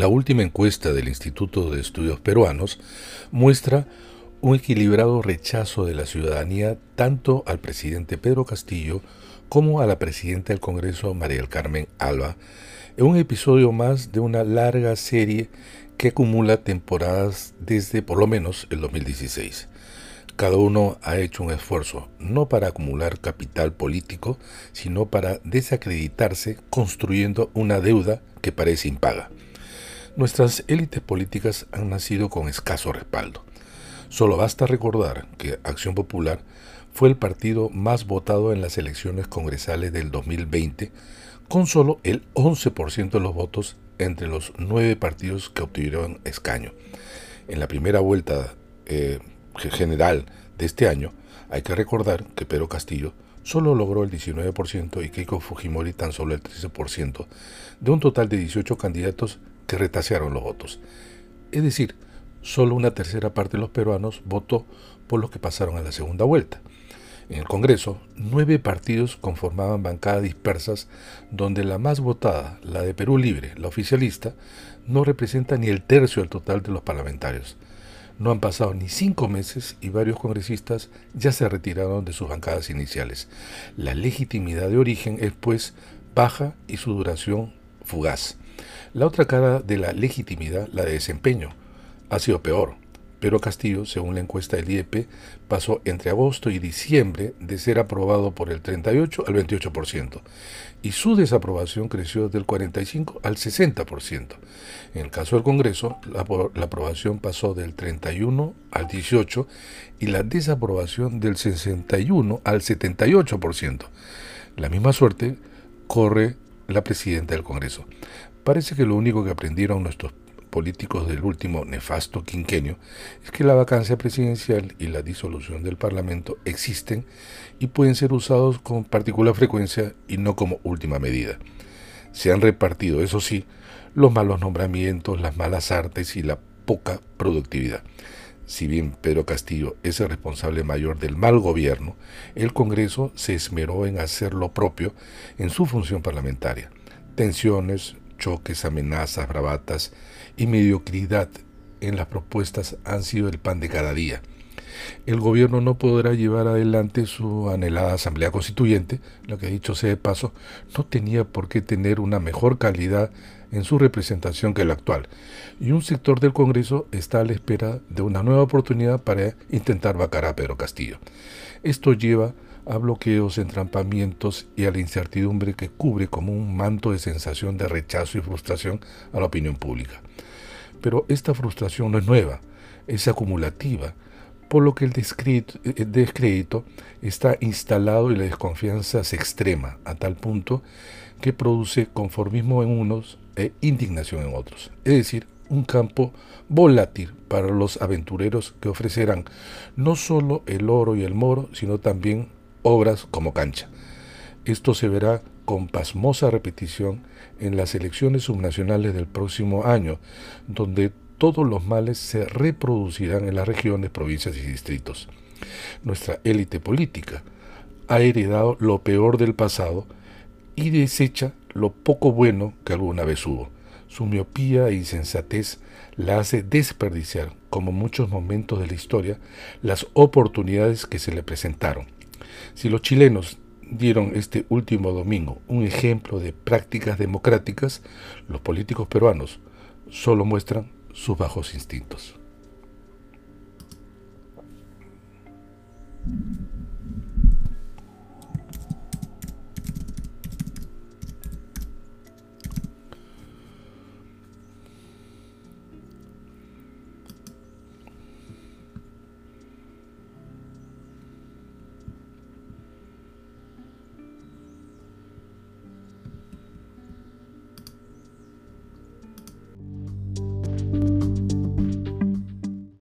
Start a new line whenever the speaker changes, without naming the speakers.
La última encuesta del Instituto de Estudios Peruanos muestra un equilibrado rechazo de la ciudadanía tanto al presidente Pedro Castillo como a la presidenta del Congreso María del Carmen Alba, en un episodio más de una larga serie que acumula temporadas desde por lo menos el 2016. Cada uno ha hecho un esfuerzo, no para acumular capital político, sino para desacreditarse construyendo una deuda que parece impaga. Nuestras élites políticas han nacido con escaso respaldo. Solo basta recordar que Acción Popular fue el partido más votado en las elecciones congresales del 2020, con solo el 11% de los votos entre los nueve partidos que obtuvieron escaño. En la primera vuelta eh, general de este año, hay que recordar que Pedro Castillo solo logró el 19% y Keiko Fujimori tan solo el 13%, de un total de 18 candidatos que retasearon los votos. Es decir, solo una tercera parte de los peruanos votó por los que pasaron a la segunda vuelta. En el Congreso, nueve partidos conformaban bancadas dispersas donde la más votada, la de Perú Libre, la oficialista, no representa ni el tercio del total de los parlamentarios. No han pasado ni cinco meses y varios congresistas ya se retiraron de sus bancadas iniciales. La legitimidad de origen es, pues, baja y su duración fugaz. La otra cara de la legitimidad, la de desempeño, ha sido peor. Pero Castillo, según la encuesta del IEP, pasó entre agosto y diciembre de ser aprobado por el 38 al 28%, y su desaprobación creció del 45 al 60%. En el caso del Congreso, la, la aprobación pasó del 31 al 18 y la desaprobación del 61 al 78%. La misma suerte corre la presidenta del Congreso. Parece que lo único que aprendieron nuestros políticos del último nefasto quinquenio es que la vacancia presidencial y la disolución del Parlamento existen y pueden ser usados con particular frecuencia y no como última medida. Se han repartido, eso sí, los malos nombramientos, las malas artes y la poca productividad. Si bien Pedro Castillo es el responsable mayor del mal gobierno, el Congreso se esmeró en hacer lo propio en su función parlamentaria. Tensiones, choques, amenazas, bravatas y mediocridad en las propuestas han sido el pan de cada día. El gobierno no podrá llevar adelante su anhelada Asamblea Constituyente, lo que dicho sea de paso, no tenía por qué tener una mejor calidad en su representación que la actual, y un sector del Congreso está a la espera de una nueva oportunidad para intentar vacar a Pedro Castillo. Esto lleva a bloqueos, entrampamientos y a la incertidumbre que cubre como un manto de sensación de rechazo y frustración a la opinión pública. Pero esta frustración no es nueva, es acumulativa, por lo que el descrédito, está instalado y la desconfianza se extrema a tal punto que produce conformismo en unos e indignación en otros. Es decir, un campo volátil para los aventureros que ofrecerán no solo el oro y el moro, sino también obras como cancha. Esto se verá con pasmosa repetición en las elecciones subnacionales del próximo año, donde todos los males se reproducirán en las regiones, provincias y distritos. Nuestra élite política ha heredado lo peor del pasado y desecha lo poco bueno que alguna vez hubo. Su miopía e insensatez la hace desperdiciar, como muchos momentos de la historia, las oportunidades que se le presentaron. Si los chilenos dieron este último domingo un ejemplo de prácticas democráticas, los políticos peruanos solo muestran sus bajos instintos.